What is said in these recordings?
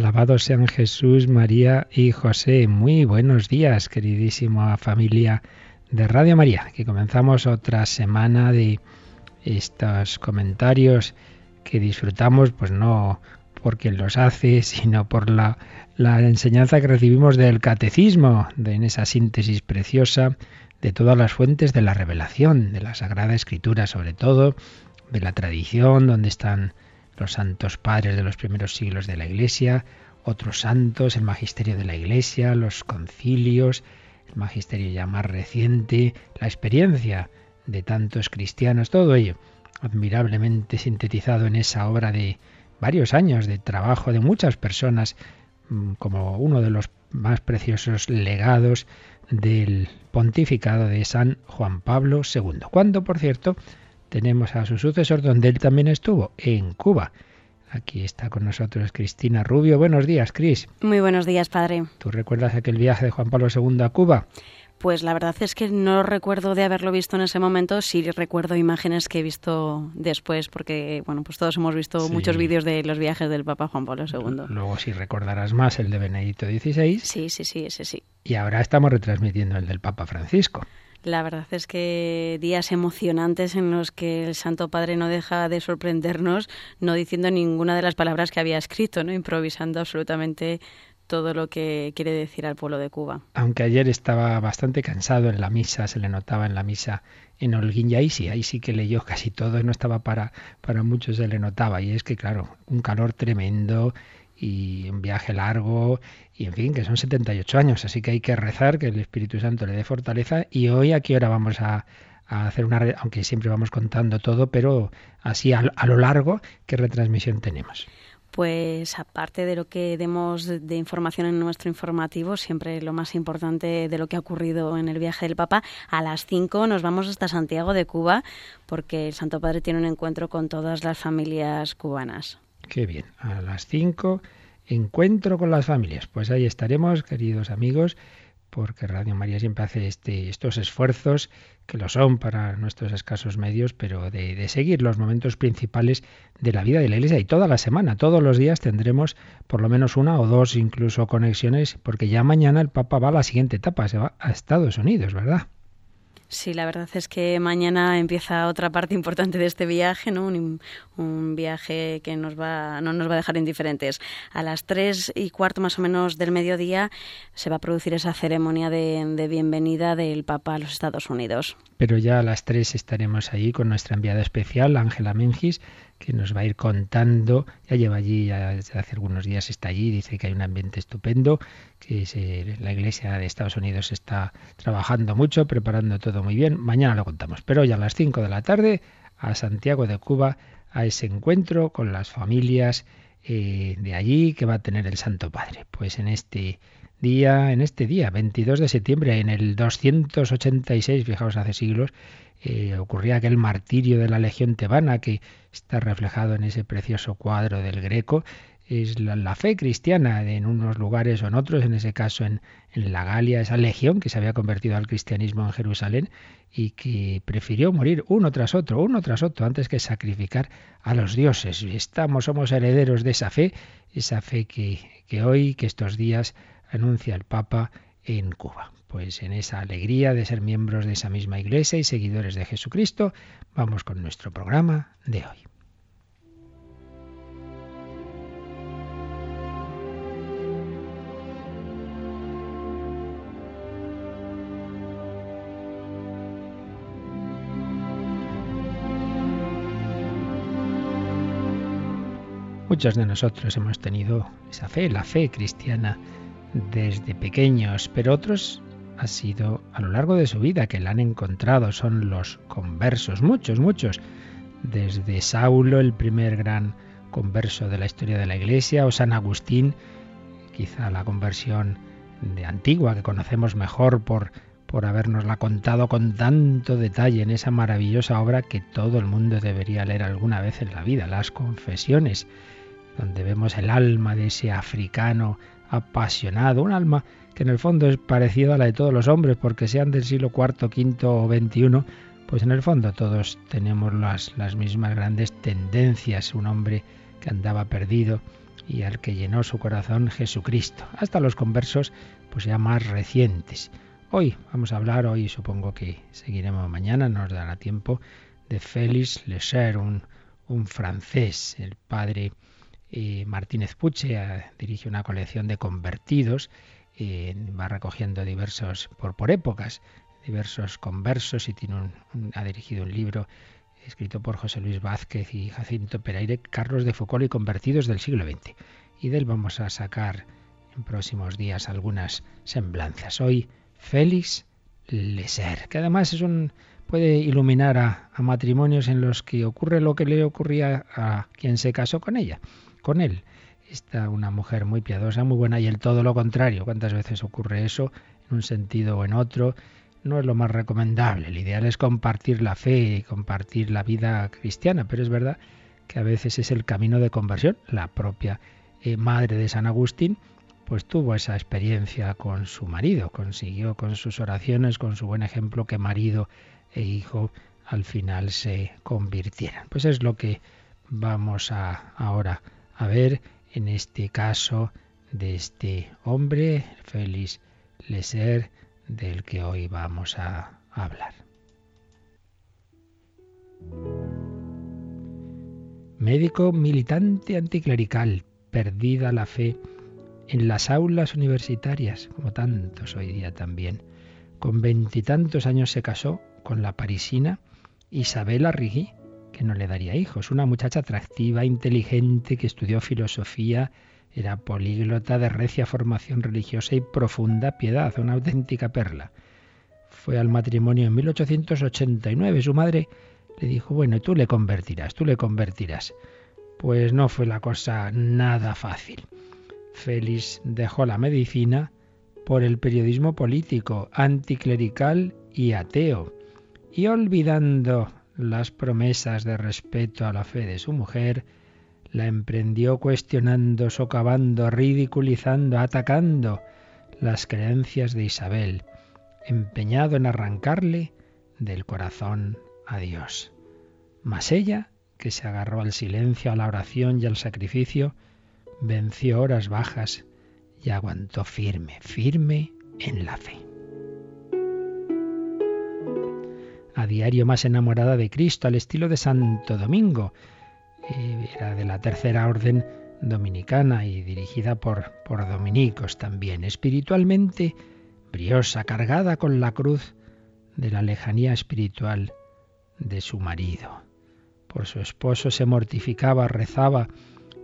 Alabados sean Jesús, María y José. Muy buenos días, queridísima familia de Radio María, que comenzamos otra semana de estos comentarios que disfrutamos, pues no por quien los hace, sino por la, la enseñanza que recibimos del catecismo, de, en esa síntesis preciosa de todas las fuentes de la revelación, de la Sagrada Escritura sobre todo, de la tradición, donde están los santos padres de los primeros siglos de la Iglesia, otros santos, el magisterio de la Iglesia, los concilios, el magisterio ya más reciente, la experiencia de tantos cristianos, todo ello admirablemente sintetizado en esa obra de varios años de trabajo de muchas personas mm, como uno de los más preciosos legados del pontificado de San Juan Pablo II. Cuando, por cierto, tenemos a su sucesor donde él también estuvo, en Cuba. Aquí está con nosotros Cristina Rubio. Buenos días, Cris. Muy buenos días, padre. ¿Tú recuerdas aquel viaje de Juan Pablo II a Cuba? Pues la verdad es que no recuerdo de haberlo visto en ese momento, sí recuerdo imágenes que he visto después, porque bueno, pues todos hemos visto muchos vídeos de los viajes del Papa Juan Pablo II. Luego sí recordarás más el de Benedicto XVI. Sí, sí, sí, ese sí. Y ahora estamos retransmitiendo el del Papa Francisco. La verdad es que días emocionantes en los que el Santo Padre no deja de sorprendernos, no diciendo ninguna de las palabras que había escrito, no improvisando absolutamente todo lo que quiere decir al pueblo de Cuba. Aunque ayer estaba bastante cansado en la misa, se le notaba en la misa en Holguín y ahí sí, ahí sí que leyó casi todo, no estaba para, para muchos, se le notaba. Y es que, claro, un calor tremendo, y un viaje largo y en fin, que son 78 años, así que hay que rezar que el Espíritu Santo le dé fortaleza y hoy aquí ahora vamos a, hacer una, aunque siempre vamos contando todo, pero así a, lo largo, ¿qué retransmisión tenemos? Pues aparte de lo que demos de información en nuestro informativo, siempre lo más importante de lo que ha ocurrido en el viaje del Papa, a las 5 nos vamos hasta Santiago de Cuba porque el Santo Padre tiene un encuentro con todas las familias cubanas. Qué bien. A las 5, encuentro con las familias. Pues ahí estaremos, queridos amigos, porque Radio María siempre hace este, estos esfuerzos, que lo son para nuestros escasos medios, pero de, de, seguir los momentos principales de la vida de la Iglesia. Y toda la semana, todos los días tendremos por lo menos una o dos incluso conexiones, porque ya mañana el Papa va a la siguiente etapa, se va a Estados Unidos, ¿verdad? Sí, la verdad es que mañana empieza otra parte importante de este viaje, ¿no? Un, viaje que nos va, no nos va a dejar indiferentes. A las tres y cuarto más o menos del mediodía se va a producir esa ceremonia de, bienvenida del Papa a los Estados Unidos. Pero ya a las tres estaremos allí con nuestra enviada especial, Ángela Mengis, que nos va a ir contando. Ya lleva allí, ya hace algunos días está allí, dice que hay un ambiente estupendo, que la Iglesia de Estados Unidos está trabajando mucho, preparando todo muy bien. Mañana lo contamos, pero hoy a las 5 de la tarde a Santiago de Cuba a ese encuentro con las familias eh, de allí que va a tener el Santo Padre. Pues en este día, en este día, 22 de septiembre, en el 286, fijaos, hace siglos, eh, ocurría aquel martirio de la Legión tebana que está reflejado en ese precioso cuadro del Greco. Es la, fe cristiana en unos lugares o en otros, en ese caso en, en la Galia, esa legión que se había convertido al cristianismo en Jerusalén y que prefirió morir uno tras otro, uno tras otro, antes que sacrificar a los dioses. Estamos, somos herederos de esa fe, esa fe que, que hoy, que estos días anuncia el Papa en Cuba. Pues en esa alegría de ser miembros de esa misma iglesia y seguidores de Jesucristo, vamos con nuestro programa de hoy. Muchos de nosotros hemos tenido esa fe, la fe cristiana desde pequeños, pero otros ha sido a lo largo de su vida que la han encontrado, son los conversos, muchos, muchos. desde Saulo, el primer gran converso de la historia de la Iglesia, o San Agustín, quizá la conversión de antigua que conocemos mejor por por habernosla contado con tanto detalle en esa maravillosa obra que todo el mundo debería leer alguna vez en la vida, las confesiones, donde vemos el alma de ese africano apasionado, un alma que en el fondo es parecida a la de todos los hombres, porque sean del siglo IV, V o XXI, pues en el fondo todos tenemos las, las mismas grandes tendencias, un hombre que andaba perdido y al que llenó su corazón Jesucristo, hasta los conversos pues ya más recientes. Hoy vamos a hablar, hoy supongo que seguiremos mañana, nos dará tiempo, de Félix Lecher, un, un francés. El padre eh, Martínez Puche eh, dirige una colección de convertidos, eh, va recogiendo diversos, por, épocas, diversos conversos y tiene ha dirigido un libro escrito por José Luis Vázquez y Jacinto Pereire, Carlos de Foucault y convertidos del siglo XX. Y de él vamos a sacar en próximos días algunas semblanzas. Hoy Félix Leser, que además es un puede iluminar a, matrimonios en los que ocurre lo que le ocurría a quien se casó con ella, con él. Está una mujer muy piadosa, muy buena y el todo lo contrario. ¿Cuántas veces ocurre eso en un sentido o en otro? No es lo más recomendable. El ideal es compartir la fe y compartir la vida cristiana, pero es verdad que a veces es el camino de conversión. La propia eh, madre de San Agustín pues tuvo esa experiencia con su marido, consiguió con sus oraciones, con su buen ejemplo, que marido e hijo al final se convirtieran. Pues es lo que vamos a ahora a ver en este caso de este hombre, Félix Leser, del que hoy vamos a hablar. Médico militante anticlerical, perdida la fe en las aulas universitarias, como tantos hoy día también. Con veintitantos años se casó con la parisina Isabella Rigui, no le daría hijos, una muchacha atractiva, inteligente, que estudió filosofía, era políglota de recia formación religiosa y profunda piedad, una auténtica perla. Fue al matrimonio en 1889. Su madre le dijo, bueno, tú le convertirás, tú le convertirás. Pues no fue la cosa nada fácil. Félix dejó la medicina por el periodismo político, anticlerical y ateo, y olvidando las promesas de respeto a la fe de su mujer, la emprendió cuestionando, socavando, ridiculizando, atacando las creencias de Isabel, empeñado en arrancarle del corazón a Dios. Mas ella, que se agarró al silencio, a la oración y al sacrificio, venció horas bajas y aguantó firme, firme en la fe. A diario más enamorada de Cristo, al estilo de Santo Domingo. Era de la tercera orden dominicana y dirigida por, por dominicos también. Espiritualmente briosa, cargada con la cruz de la lejanía espiritual de su marido. Por su esposo se mortificaba, rezaba,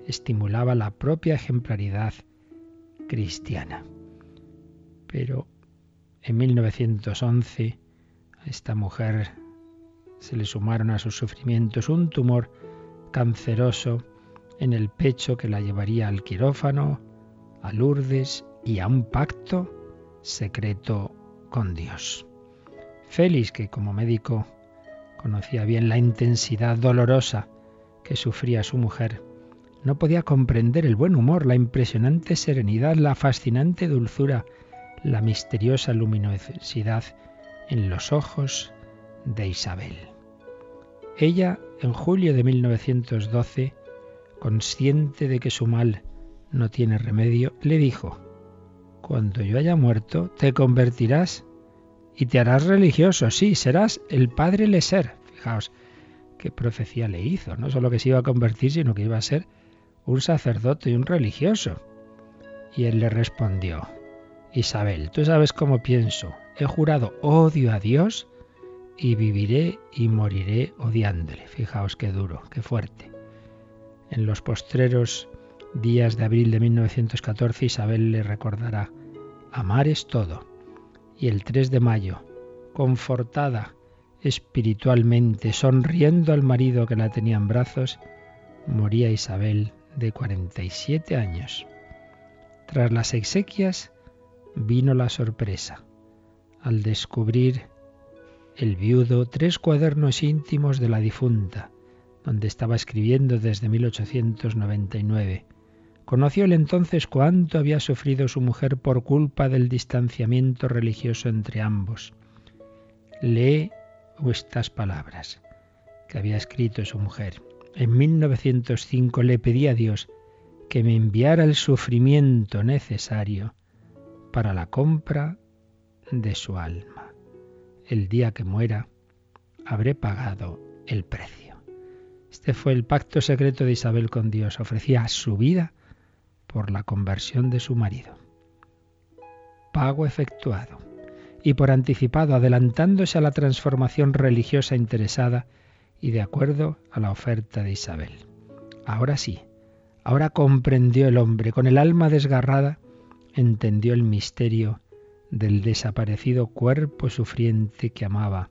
estimulaba la propia ejemplaridad cristiana. Pero en 1911 esta mujer se le sumaron a sus sufrimientos un tumor canceroso en el pecho que la llevaría al quirófano, a Lourdes y a un pacto secreto con Dios. Félix, que como médico conocía bien la intensidad dolorosa que sufría su mujer, no podía comprender el buen humor, la impresionante serenidad, la fascinante dulzura, la misteriosa luminosidad en los ojos de Isabel. Ella, en julio de 1912, consciente de que su mal no tiene remedio, le dijo, Cuando yo haya muerto, te convertirás y te harás religioso, sí, serás el padre Leser. Fijaos qué profecía le hizo, no solo que se iba a convertir, sino que iba a ser un sacerdote y un religioso. Y él le respondió, Isabel, tú sabes cómo pienso. He jurado odio a Dios y viviré y moriré odiándole. Fijaos qué duro, qué fuerte. En los postreros días de abril de 1914 Isabel le recordará, amar es todo. Y el 3 de mayo, confortada espiritualmente, sonriendo al marido que la tenía en brazos, moría Isabel de 47 años. Tras las exequias vino la sorpresa al descubrir el viudo tres cuadernos íntimos de la difunta, donde estaba escribiendo desde 1899. Conoció él entonces cuánto había sufrido su mujer por culpa del distanciamiento religioso entre ambos. Lee estas palabras que había escrito su mujer. En 1905 le pedí a Dios que me enviara el sufrimiento necesario para la compra de su alma. El día que muera, habré pagado el precio. Este fue el pacto secreto de Isabel con Dios. Ofrecía su vida por la conversión de su marido. Pago efectuado. Y por anticipado, adelantándose a la transformación religiosa interesada y de acuerdo a la oferta de Isabel. Ahora sí, ahora comprendió el hombre, con el alma desgarrada, entendió el misterio del desaparecido cuerpo sufriente que amaba,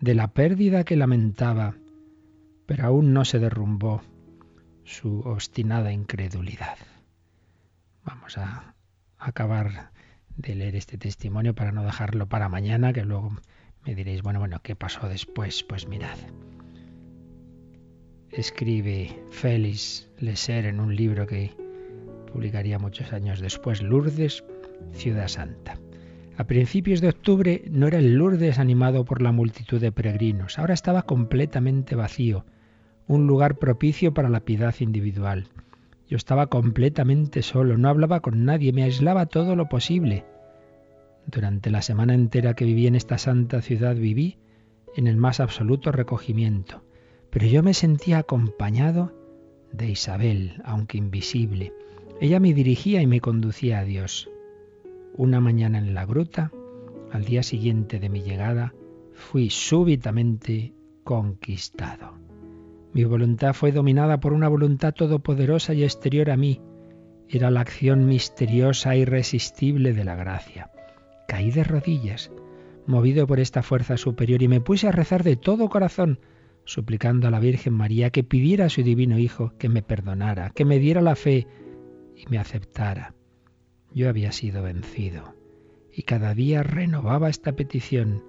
de la pérdida que lamentaba, pero aún no se derrumbó su obstinada incredulidad. Vamos a acabar de leer este testimonio para no dejarlo para mañana, que luego me diréis, bueno, bueno, ¿qué pasó después? Pues mirad. Escribe Félix Leser en un libro que publicaría muchos años después, Lourdes, Ciudad Santa. A principios de octubre no era el Lourdes animado por la multitud de peregrinos, ahora estaba completamente vacío, un lugar propicio para la piedad individual. Yo estaba completamente solo, no hablaba con nadie, me aislaba todo lo posible. Durante la semana entera que viví en esta santa ciudad viví en el más absoluto recogimiento, pero yo me sentía acompañado de Isabel, aunque invisible. Ella me dirigía y me conducía a Dios. Una mañana en la gruta, al día siguiente de mi llegada, fui súbitamente conquistado. Mi voluntad fue dominada por una voluntad todopoderosa y exterior a mí. Era la acción misteriosa e irresistible de la gracia. Caí de rodillas, movido por esta fuerza superior, y me puse a rezar de todo corazón, suplicando a la Virgen María que pidiera a su divino Hijo que me perdonara, que me diera la fe y me aceptara. Yo había sido vencido y cada día renovaba esta petición.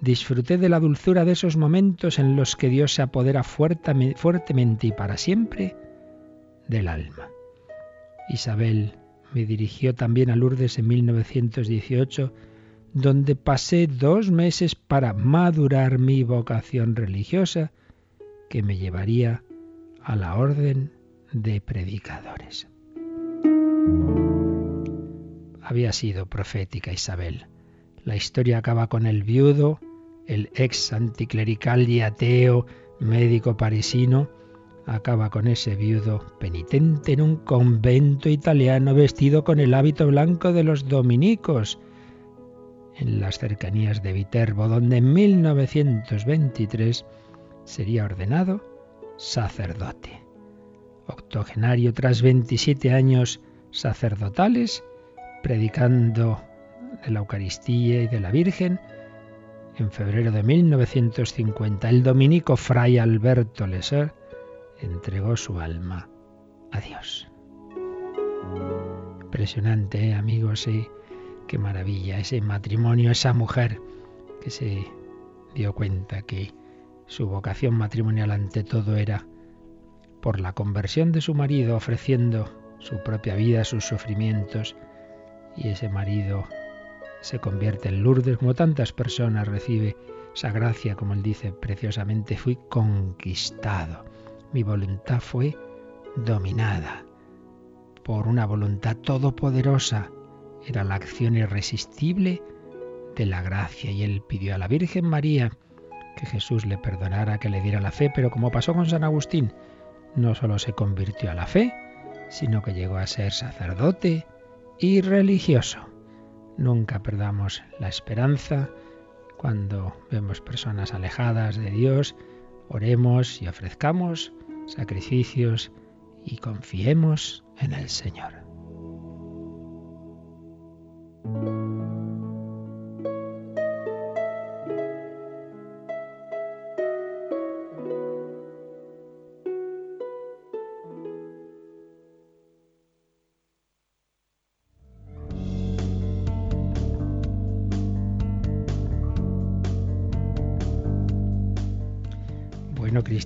Disfruté de la dulzura de esos momentos en los que Dios se apodera fuertemente y para siempre del alma. Isabel me dirigió también a Lourdes en 1918, donde pasé dos meses para madurar mi vocación religiosa que me llevaría a la orden de predicadores había sido profética Isabel. La historia acaba con el viudo, el ex anticlerical y ateo médico parisino, acaba con ese viudo penitente en un convento italiano vestido con el hábito blanco de los dominicos, en las cercanías de Viterbo, donde en 1923 sería ordenado sacerdote. Octogenario tras 27 años sacerdotales, predicando de la Eucaristía y de la Virgen, en febrero de 1950 el dominico fray Alberto Leser entregó su alma a Dios. Impresionante, ¿eh, amigos, qué maravilla ese matrimonio, esa mujer que se dio cuenta que su vocación matrimonial ante todo era por la conversión de su marido, ofreciendo su propia vida, sus sufrimientos, y ese marido se convierte en Lourdes, como tantas personas recibe esa gracia, como él dice preciosamente, fui conquistado. Mi voluntad fue dominada por una voluntad todopoderosa. Era la acción irresistible de la gracia y él pidió a la Virgen María que Jesús le perdonara, que le diera la fe, pero como pasó con San Agustín, no solo se convirtió a la fe, sino que llegó a ser sacerdote, y religioso. Nunca perdamos la esperanza cuando vemos personas alejadas de Dios, oremos y ofrezcamos sacrificios y confiemos en el Señor.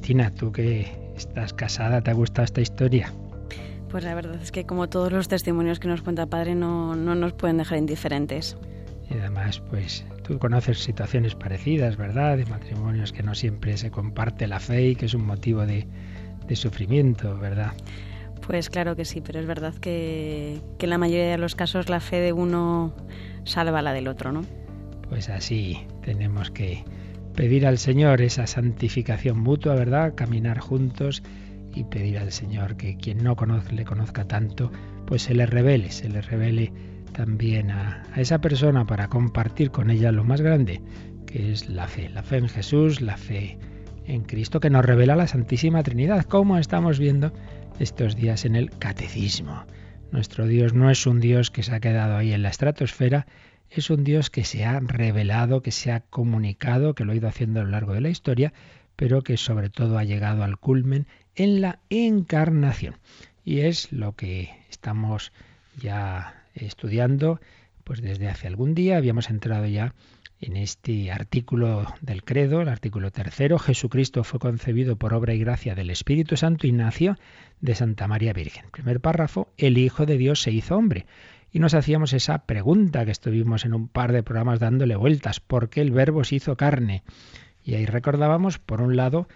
Cristina, tú que estás casada, ¿te ha gustado esta historia? Pues la verdad es que como todos los testimonios que nos cuenta Padre no, no nos pueden dejar indiferentes. Y además, pues tú conoces situaciones parecidas, ¿verdad? De matrimonios que no siempre se comparte la fe y que es un motivo de, de sufrimiento, ¿verdad? Pues claro que sí, pero es verdad que, que en la mayoría de los casos la fe de uno salva la del otro, ¿no? Pues así tenemos que pedir al Señor esa santificación mutua, ¿verdad? Caminar juntos y pedir al Señor que quien no conoce, le conozca tanto, pues se le revele, se le revele también a, a, esa persona para compartir con ella lo más grande, que es la fe, la fe en Jesús, la fe en Cristo, que nos revela la Santísima Trinidad, como estamos viendo estos días en el Catecismo. Nuestro Dios no es un Dios que se ha quedado ahí en la estratosfera, es un Dios que se ha revelado, que se ha comunicado, que lo ha ido haciendo a lo largo de la historia, pero que sobre todo ha llegado al culmen en la encarnación. Y es lo que estamos ya estudiando, pues desde hace algún día habíamos entrado ya en este artículo del credo, el artículo tercero, Jesucristo fue concebido por obra y gracia del Espíritu Santo y nació de Santa María Virgen. Primer párrafo, el Hijo de Dios se hizo hombre. Y nos hacíamos esa pregunta que estuvimos en un par de programas dándole vueltas, ¿por qué el verbo se hizo carne? Y ahí recordábamos, por un lado,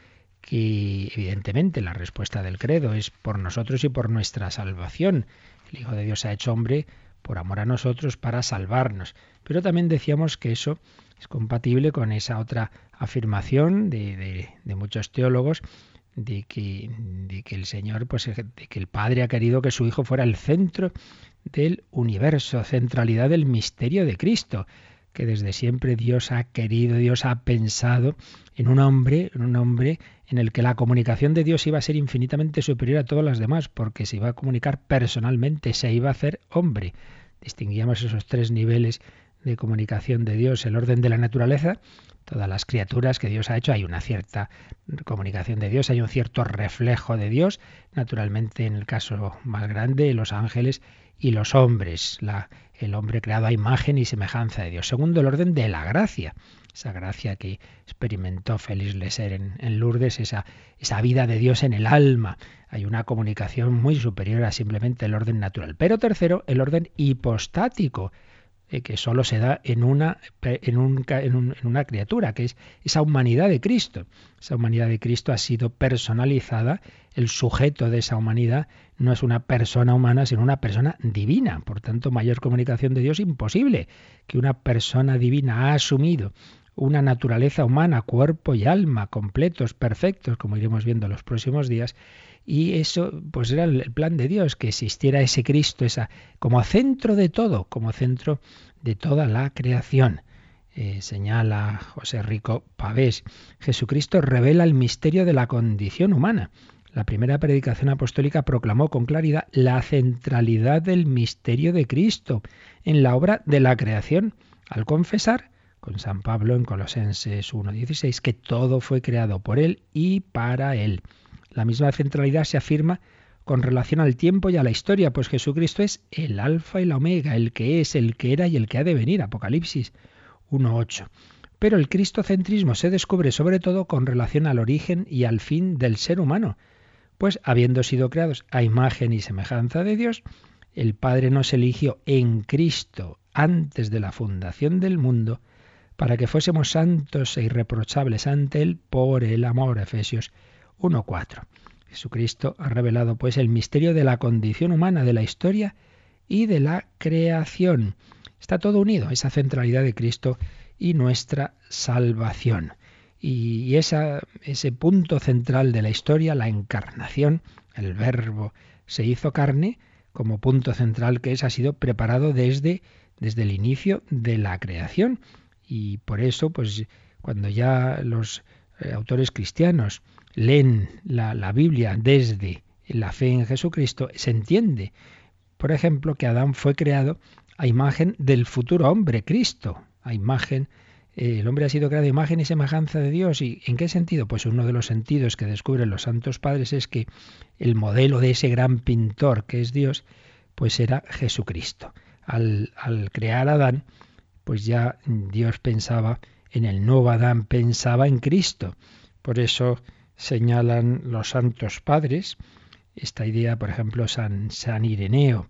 que evidentemente la respuesta del credo es por nosotros y por nuestra salvación. El Hijo de Dios se ha hecho hombre por amor a nosotros para salvarnos. Pero también decíamos que eso es compatible con esa otra afirmación de, de, muchos teólogos de que, de que, el Señor, pues de que el Padre ha querido que su Hijo fuera el centro del universo, centralidad del misterio de Cristo, que desde siempre Dios ha querido, Dios ha pensado en un hombre, en un hombre en el que la comunicación de Dios iba a ser infinitamente superior a todas las demás, porque se iba a comunicar personalmente, se iba a hacer hombre. Distinguíamos esos tres niveles de comunicación de Dios, el orden de la naturaleza, todas las criaturas que Dios ha hecho, hay una cierta comunicación de Dios, hay un cierto reflejo de Dios, naturalmente en el caso más grande, los ángeles y los hombres, el hombre creado a imagen y semejanza de Dios. Segundo, el orden de la gracia, esa gracia que experimentó Félix Leser en, en Lourdes, esa, esa vida de Dios en el alma. Hay una comunicación muy superior a simplemente el orden natural. Pero tercero, el orden hipostático, eh, que solo se da en una, en, en, un, en, una criatura, que es esa humanidad de Cristo. Esa humanidad de Cristo ha sido personalizada, el sujeto de esa humanidad no es una persona humana, sino una persona divina. Por tanto, mayor comunicación de Dios imposible, que una persona divina ha asumido una naturaleza humana, cuerpo y alma, completos, perfectos, como iremos viendo los próximos días, y eso pues era el plan de Dios, que existiera ese Cristo, esa como centro de todo, como centro de toda la creación. Eh, señala José Rico Pavés, Jesucristo revela el misterio de la condición humana. La primera predicación apostólica proclamó con claridad la centralidad del misterio de Cristo en la obra de la creación, al confesar con San Pablo en Colosenses 1.16 que todo fue creado por Él y para Él. La misma centralidad se afirma con relación al tiempo y a la historia, pues Jesucristo es el alfa y la omega, el que es, el que era y el que ha de venir. Apocalipsis 1.8. Pero el cristocentrismo se descubre sobre todo con relación al origen y al fin del ser humano, pues habiendo sido creados a imagen y semejanza de Dios, el Padre nos eligió en Cristo antes de la fundación del mundo para que fuésemos santos e irreprochables ante Él por el amor. Efesios 1.4. Jesucristo ha revelado pues el misterio de la condición humana, de la historia y de la creación. Está todo unido, esa centralidad de Cristo y nuestra salvación. Y ese punto central de la historia, la encarnación, el verbo se hizo carne, como punto central que es, ha sido preparado desde, desde el inicio de la creación. Y por eso, pues cuando ya los eh, autores cristianos leen la, la Biblia desde la fe en Jesucristo, se entiende, por ejemplo, que Adán fue creado a imagen del futuro hombre, Cristo, a imagen eh, el hombre ha sido creado a imagen y semejanza de Dios. ¿Y en qué sentido? Pues uno de los sentidos que descubren los santos padres es que el modelo de ese gran pintor que es Dios, pues era Jesucristo. Al, al crear Adán, pues ya Dios pensaba en el nuevo Adán, pensaba en Cristo. Por eso señalan los santos padres. Esta idea, por ejemplo, San, San Ireneo.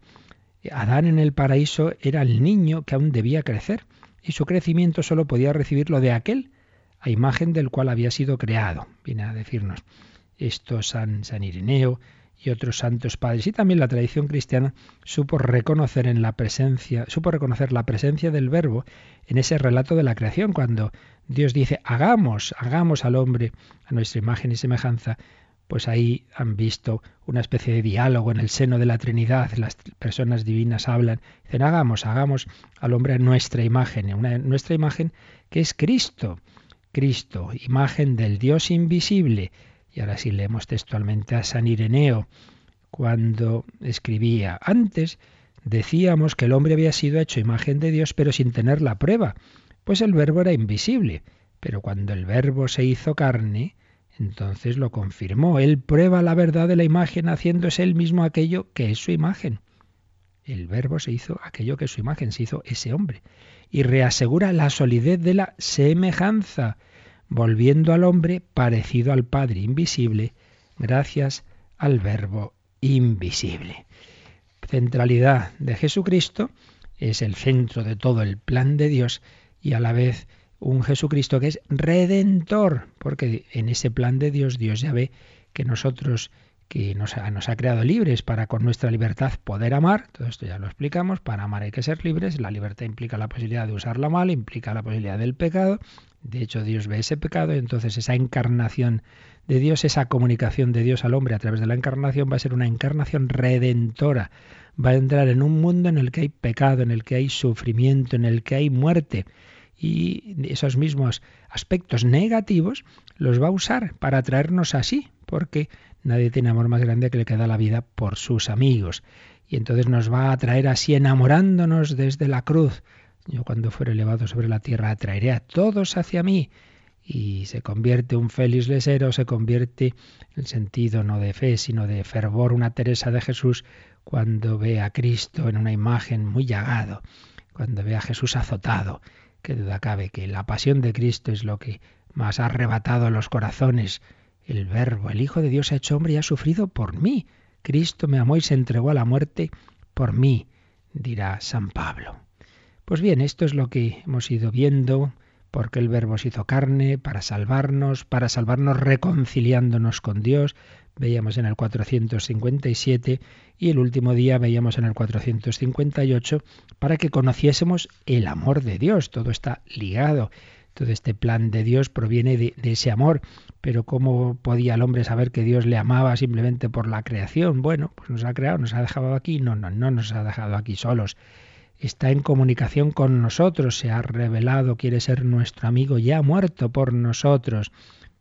Adán en el paraíso era el niño que aún debía crecer y su crecimiento solo podía recibirlo de aquel a imagen del cual había sido creado. Viene a decirnos esto San, San Ireneo y otros santos padres. Y también la tradición cristiana supo reconocer en la presencia, supo reconocer la presencia del verbo en ese relato de la creación, cuando Dios dice hagamos, hagamos al hombre a nuestra imagen y semejanza, pues ahí han visto una especie de diálogo en el seno de la Trinidad, las personas divinas hablan, dicen hagamos, hagamos al hombre a nuestra imagen, una, nuestra imagen que es Cristo, Cristo, imagen del Dios invisible. Y ahora sí leemos textualmente a San Ireneo, cuando escribía, antes decíamos que el hombre había sido hecho imagen de Dios, pero sin tener la prueba, pues el verbo era invisible. Pero cuando el verbo se hizo carne, entonces lo confirmó. Él prueba la verdad de la imagen haciéndose él mismo aquello que es su imagen. El verbo se hizo aquello que es su imagen, se hizo ese hombre. Y reasegura la solidez de la semejanza, volviendo al hombre parecido al Padre invisible, gracias al verbo invisible. Centralidad de Jesucristo es el centro de todo el plan de Dios y a la vez un Jesucristo que es redentor, porque en ese plan de Dios Dios ya ve que nosotros que nos ha, creado libres para con nuestra libertad poder amar, todo esto ya lo explicamos, para amar hay que ser libres, la libertad implica la posibilidad de usarla mal, implica la posibilidad del pecado, de hecho Dios ve ese pecado y entonces esa encarnación de Dios, esa comunicación de Dios al hombre a través de la encarnación va a ser una encarnación redentora, va a entrar en un mundo en el que hay pecado, en el que hay sufrimiento, en el que hay muerte, y esos mismos aspectos negativos los va a usar para traernos así, porque nadie tiene amor más grande que el que da la vida por sus amigos. Y entonces nos va a traer así enamorándonos desde la cruz. Yo cuando fuere elevado sobre la tierra atraeré a todos hacia mí. Y se convierte un Félix Lesero, se convierte en sentido no de fe, sino de fervor, una Teresa de Jesús, cuando ve a Cristo en una imagen muy llagado, cuando ve a Jesús azotado, Qué duda cabe que la pasión de Cristo es lo que más ha arrebatado los corazones. El Verbo, el Hijo de Dios, ha hecho hombre y ha sufrido por mí. Cristo me amó y se entregó a la muerte por mí, dirá San Pablo. Pues bien, esto es lo que hemos ido viendo, porque el Verbo se hizo carne para salvarnos, para salvarnos reconciliándonos con Dios, veíamos en el 457 y el último día veíamos en el 458 para que conociésemos el amor de Dios. Todo está ligado. Todo este plan de Dios proviene de, ese amor. Pero ¿cómo podía el hombre saber que Dios le amaba simplemente por la creación? Bueno, pues nos ha creado, nos ha dejado aquí. No, no, no nos ha dejado aquí solos. Está en comunicación con nosotros, se ha revelado, quiere ser nuestro amigo, ya ha muerto por nosotros.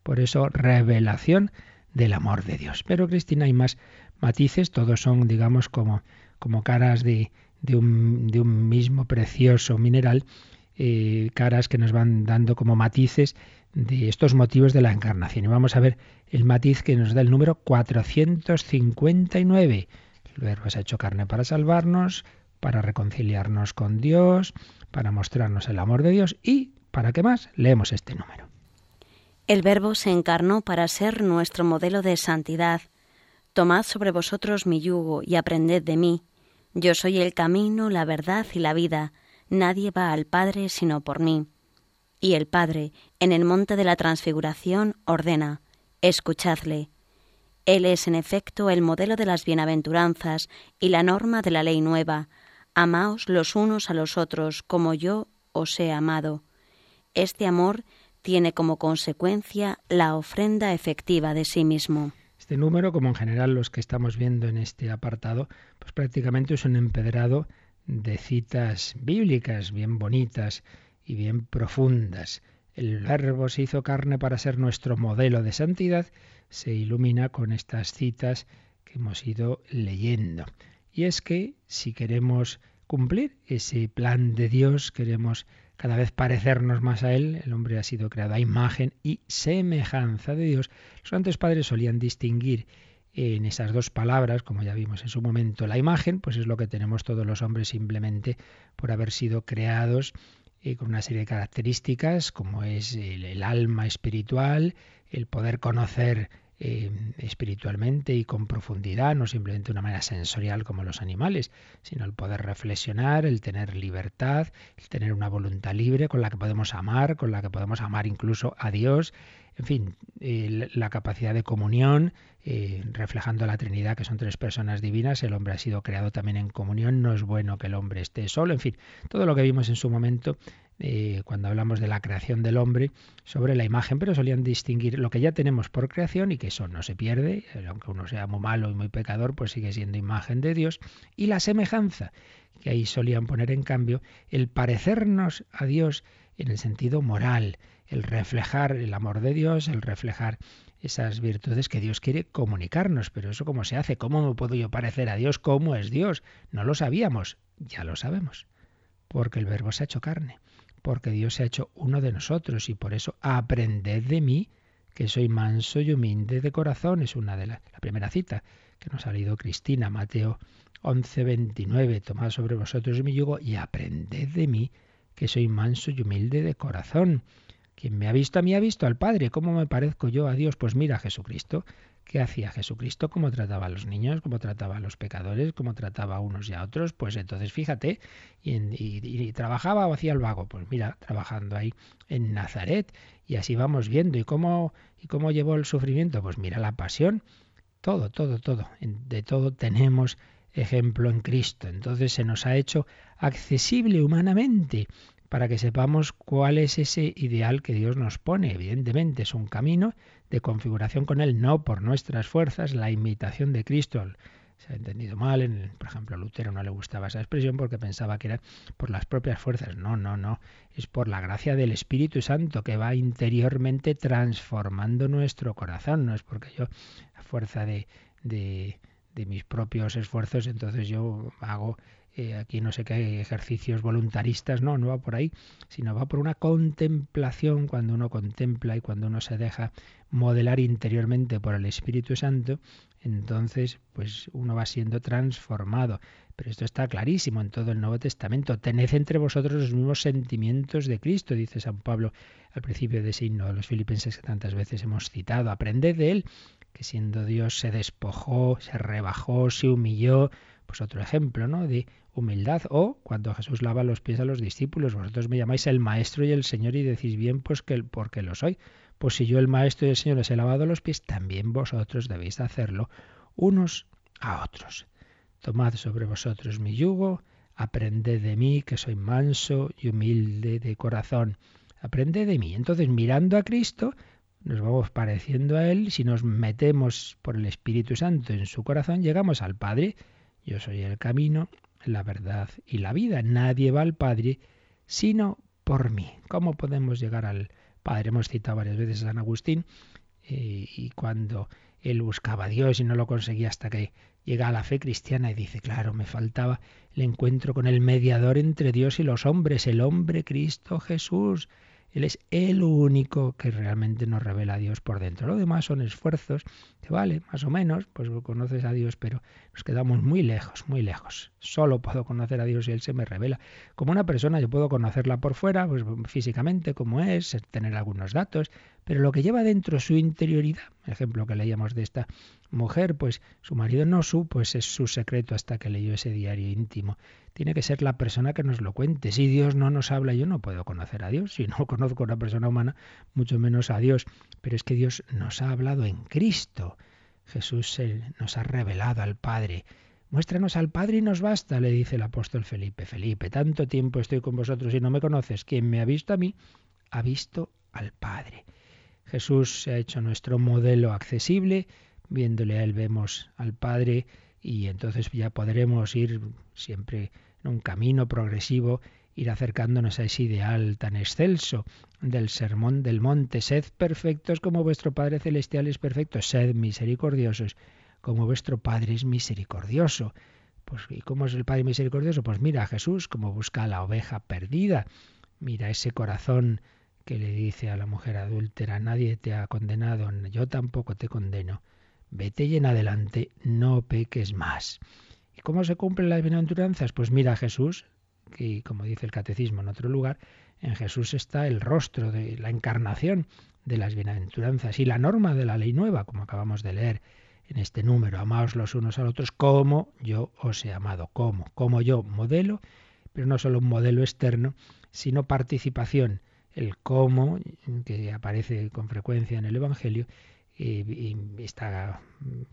Por eso, revelación del amor de Dios. Pero Cristina hay más matices, todos son, digamos, como, como caras de, de, un, de un mismo precioso mineral, eh, caras que nos van dando como matices de estos motivos de la encarnación. Y vamos a ver el matiz que nos da el número 459. El verbo se ha hecho carne para salvarnos, para reconciliarnos con Dios, para mostrarnos el amor de Dios y, ¿para qué más? Leemos este número. El Verbo se encarnó para ser nuestro modelo de santidad. Tomad sobre vosotros mi yugo y aprended de mí. Yo soy el camino, la verdad y la vida. Nadie va al Padre sino por mí. Y el Padre, en el monte de la transfiguración, ordena, escuchadle. Él es, en efecto, el modelo de las bienaventuranzas y la norma de la ley nueva. Amaos los unos a los otros como yo os he amado. Este amor tiene como consecuencia la ofrenda efectiva de sí mismo. Este número, como en general los que estamos viendo en este apartado, pues prácticamente es un empedrado de citas bíblicas bien bonitas y bien profundas. El verbo se hizo carne para ser nuestro modelo de santidad, se ilumina con estas citas que hemos ido leyendo. Y es que si queremos cumplir ese plan de Dios, queremos cada vez parecernos más a Él. El hombre ha sido creado a imagen y semejanza de Dios. Los santos padres solían distinguir en esas dos palabras, como ya vimos en su momento, la imagen, pues es lo que tenemos todos los hombres simplemente por haber sido creados eh, con una serie de características como es el, alma espiritual, el poder conocer eh, espiritualmente y con profundidad, no simplemente de una manera sensorial como los animales, sino el poder reflexionar, el tener libertad, el tener una voluntad libre con la que podemos amar, con la que podemos amar incluso a Dios, en fin, la capacidad de comunión, eh, reflejando la Trinidad, que son tres personas divinas, el hombre ha sido creado también en comunión, no es bueno que el hombre esté solo, en fin, todo lo que vimos en su momento eh, cuando hablamos de la creación del hombre sobre la imagen, pero solían distinguir lo que ya tenemos por creación y que eso no se pierde, eh, aunque uno sea muy malo y muy pecador, pues sigue siendo imagen de Dios, y la semejanza, que ahí solían poner en cambio el parecernos a Dios en el sentido moral, el reflejar el amor de Dios, el reflejar esas virtudes que Dios quiere comunicarnos. Pero eso cómo se hace, cómo me puedo yo parecer a Dios, cómo es Dios. No lo sabíamos, ya lo sabemos, porque el verbo se ha hecho carne, porque Dios se ha hecho uno de nosotros y por eso aprended de mí, que soy manso y humilde de corazón. Es una de las, la primera cita que nos ha leído Cristina, Mateo 11, 29. Tomad sobre vosotros mi yugo y aprended de mí, que soy manso y humilde de corazón. Quien me ha visto a mí ha visto al Padre. ¿Cómo me parezco yo a Dios? Pues mira Jesucristo. ¿Qué hacía Jesucristo? ¿Cómo trataba a los niños? ¿Cómo trataba a los pecadores? ¿Cómo trataba a unos y a otros? Pues entonces fíjate, y, trabajaba o hacía el vago. Pues mira, trabajando ahí en Nazaret. Y así vamos viendo. ¿Y cómo, ¿Y cómo llevó el sufrimiento? Pues mira la pasión. Todo, todo, todo. De todo tenemos ejemplo en Cristo. Entonces se nos ha hecho accesible humanamente para que sepamos cuál es ese ideal que Dios nos pone. Evidentemente es un camino de configuración con Él, no por nuestras fuerzas, la imitación de Cristo. Se ha entendido mal, en, por ejemplo, a Lutero no le gustaba esa expresión porque pensaba que era por las propias fuerzas. No, no, no. Es por la gracia del Espíritu Santo que va interiormente transformando nuestro corazón. No es porque yo, a fuerza de, de, de mis propios esfuerzos, entonces yo hago eh, aquí no sé qué ejercicios voluntaristas, no, no va por ahí, sino va por una contemplación, cuando uno contempla y cuando uno se deja modelar interiormente por el Espíritu Santo, entonces pues uno va siendo transformado. Pero esto está clarísimo en todo el Nuevo Testamento. Tened entre vosotros los mismos sentimientos de Cristo, dice San Pablo al principio de ese himno de los filipenses que tantas veces hemos citado. Aprended de él, que siendo Dios se despojó, se rebajó, se humilló, pues otro ejemplo, ¿no? De humildad. O cuando Jesús lava los pies a los discípulos, vosotros me llamáis el Maestro y el Señor y decís bien, pues que porque lo soy. Pues si yo el Maestro y el Señor les he lavado los pies, también vosotros debéis hacerlo unos a otros. Tomad sobre vosotros mi yugo, aprended de mí, que soy manso y humilde de corazón. Aprended de mí. Entonces, mirando a Cristo, nos vamos pareciendo a Él. Si nos metemos por el Espíritu Santo en su corazón, llegamos al Padre yo soy el camino, la verdad y la vida. Nadie va al Padre sino por mí. ¿Cómo podemos llegar al Padre? Hemos citado varias veces a San Agustín eh, y cuando él buscaba a Dios y no lo conseguía hasta que llega a la fe cristiana y dice, claro, me faltaba el encuentro con el mediador entre Dios y los hombres, el hombre Cristo Jesús. Él es el único que realmente nos revela a Dios por dentro. Lo demás son esfuerzos que vale, más o menos, pues conoces a Dios, pero nos quedamos muy lejos, muy lejos. Solo puedo conocer a Dios y Él se me revela. Como una persona yo puedo conocerla por fuera, pues físicamente como es, tener algunos datos, pero lo que lleva dentro su interioridad, ejemplo que leíamos de esta mujer, pues su marido no supo, pues es su secreto hasta que leyó ese diario íntimo. Tiene que ser la persona que nos lo cuente. Si Dios no nos habla, yo no puedo conocer a Dios. Si no conozco a una persona humana, mucho menos a Dios. Pero es que Dios nos ha hablado en Cristo. Jesús nos ha revelado al Padre. Muéstranos al Padre y nos basta, le dice el apóstol Felipe. Felipe, tanto tiempo estoy con vosotros y no me conoces. Quien me ha visto a mí, ha visto al Padre. Jesús se ha hecho nuestro modelo accesible, viéndole a Él vemos al Padre y entonces ya podremos ir siempre en un camino progresivo, ir acercándonos a ese ideal tan excelso del sermón del monte. Sed perfectos como vuestro Padre Celestial es perfecto, sed misericordiosos como vuestro Padre es misericordioso. Pues, ¿y cómo es el Padre misericordioso? Pues mira a Jesús como busca a la oveja perdida. Mira ese corazón que le dice a la mujer adúltera, nadie te ha condenado, yo tampoco te condeno vete y en adelante no peques más. ¿Y cómo se cumplen las bienaventuranzas? Pues mira a Jesús, que como dice el catecismo en otro lugar, En Jesús está el rostro de la encarnación de las bienaventuranzas y la norma de la ley nueva, como acabamos de leer en este número. Amaos los unos a los otros como yo os he amado. ¿Cómo? Como yo, modelo, pero no solo un modelo externo, sino participación. El cómo, que aparece con frecuencia en el Evangelio, y está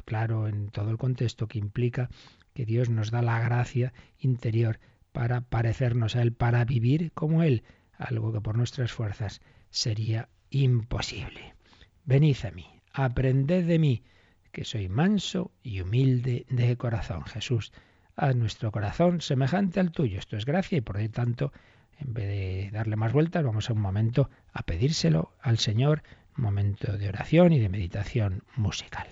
claro en todo el contexto que implica que Dios nos da la gracia interior para parecernos a Él, para vivir como Él, algo que por nuestras fuerzas sería imposible. Venid a mí, aprended de mí, que soy manso y humilde de corazón. Jesús, haz nuestro corazón semejante al tuyo. Esto es gracia y por lo tanto, en vez de darle más vueltas, vamos a un momento a pedírselo al Señor, un momento de oración y de meditación musical.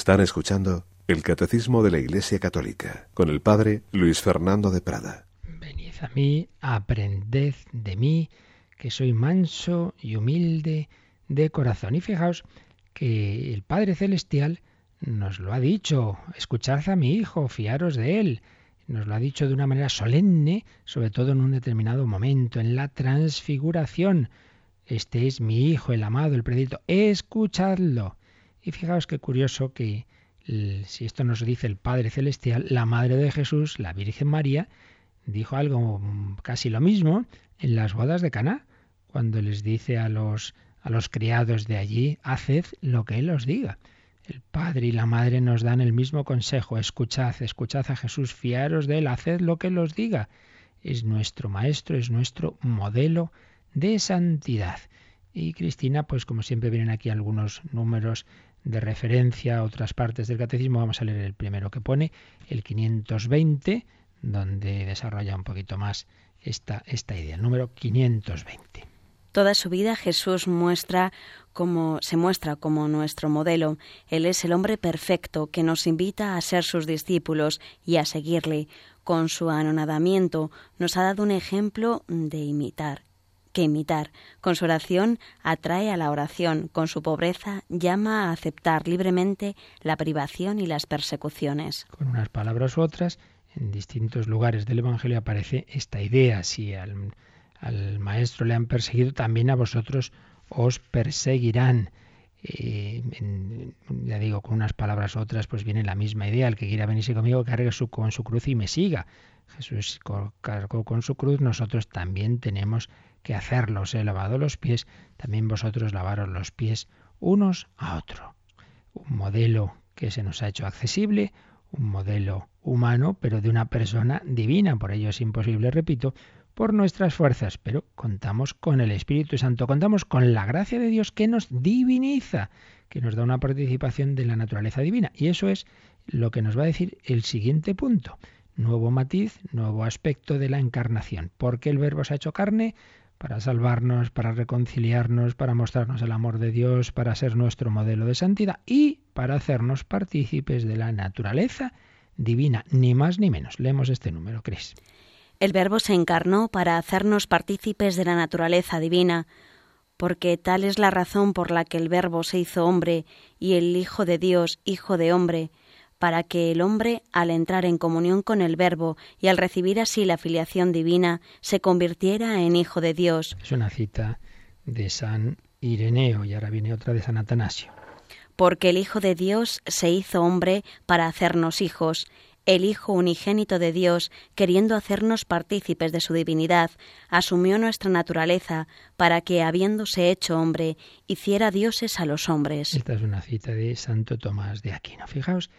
Están escuchando el Catecismo de la Iglesia Católica con el Padre Luis Fernando de Prada. Venid a mí, aprended de mí, que soy manso y humilde de corazón. Y fijaos que el Padre Celestial nos lo ha dicho, escuchad a mi Hijo, fiaros de Él. Nos lo ha dicho de una manera solemne, sobre todo en un determinado momento, en la transfiguración Este es mi Hijo, el amado, el predito. Escuchadlo. Y fijaos qué curioso que si esto nos dice el Padre Celestial, la Madre de Jesús, la Virgen María, dijo algo casi lo mismo en las bodas de Caná, cuando les dice a los a los criados de allí, haced lo que él os diga. El Padre y la Madre nos dan el mismo consejo, escuchad, escuchad a Jesús, fiaros de él, haced lo que él os diga. Es nuestro maestro, es nuestro modelo de santidad. Y Cristina, pues como siempre vienen aquí algunos números de referencia a otras partes del catecismo, vamos a leer el primero que pone, el 520, donde desarrolla un poquito más esta, idea, el número 520. Toda su vida Jesús muestra como se muestra como nuestro modelo. Él es el hombre perfecto que nos invita a ser sus discípulos y a seguirle. Con su anonadamiento nos ha dado un ejemplo de imitar que imitar. Con su oración atrae a la oración, con su pobreza llama a aceptar libremente la privación y las persecuciones. Con unas palabras u otras, en distintos lugares del Evangelio aparece esta idea. Si al, maestro le han perseguido, también a vosotros os perseguirán. Eh, ya digo, con unas palabras u otras, pues viene la misma idea. El que quiera venirse conmigo, cargue con su cruz y me siga. Jesús cargó con su cruz, nosotros también tenemos que hacerlo. Os he lavado los pies, también vosotros lavaros los pies unos a otro. Un modelo que se nos ha hecho accesible, un modelo humano, pero de una persona divina. Por ello es imposible, repito, por nuestras fuerzas, pero contamos con el Espíritu Santo, contamos con la gracia de Dios que nos diviniza, que nos da una participación de la naturaleza divina. Y eso es lo que nos va a decir el siguiente punto. Nuevo matiz, nuevo aspecto de la encarnación. Porque el Verbo se ha hecho carne para salvarnos, para reconciliarnos, para mostrarnos el amor de Dios, para ser nuestro modelo de santidad y para hacernos partícipes de la naturaleza divina, ni más ni menos. Leemos este número, Cris. El Verbo se encarnó para hacernos partícipes de la naturaleza divina, porque tal es la razón por la que el Verbo se hizo hombre y el Hijo de Dios, Hijo de hombre, para que el hombre, al entrar en comunión con el Verbo y al recibir así la filiación divina, se convirtiera en Hijo de Dios. Es una cita de San Ireneo y ahora viene otra de San Atanasio. Porque el Hijo de Dios se hizo hombre para hacernos hijos, el Hijo unigénito de Dios, queriendo hacernos partícipes de su divinidad, asumió nuestra naturaleza para que, habiéndose hecho hombre, hiciera dioses a los hombres. Esta es una cita de Santo Tomás de Aquino. Fijaos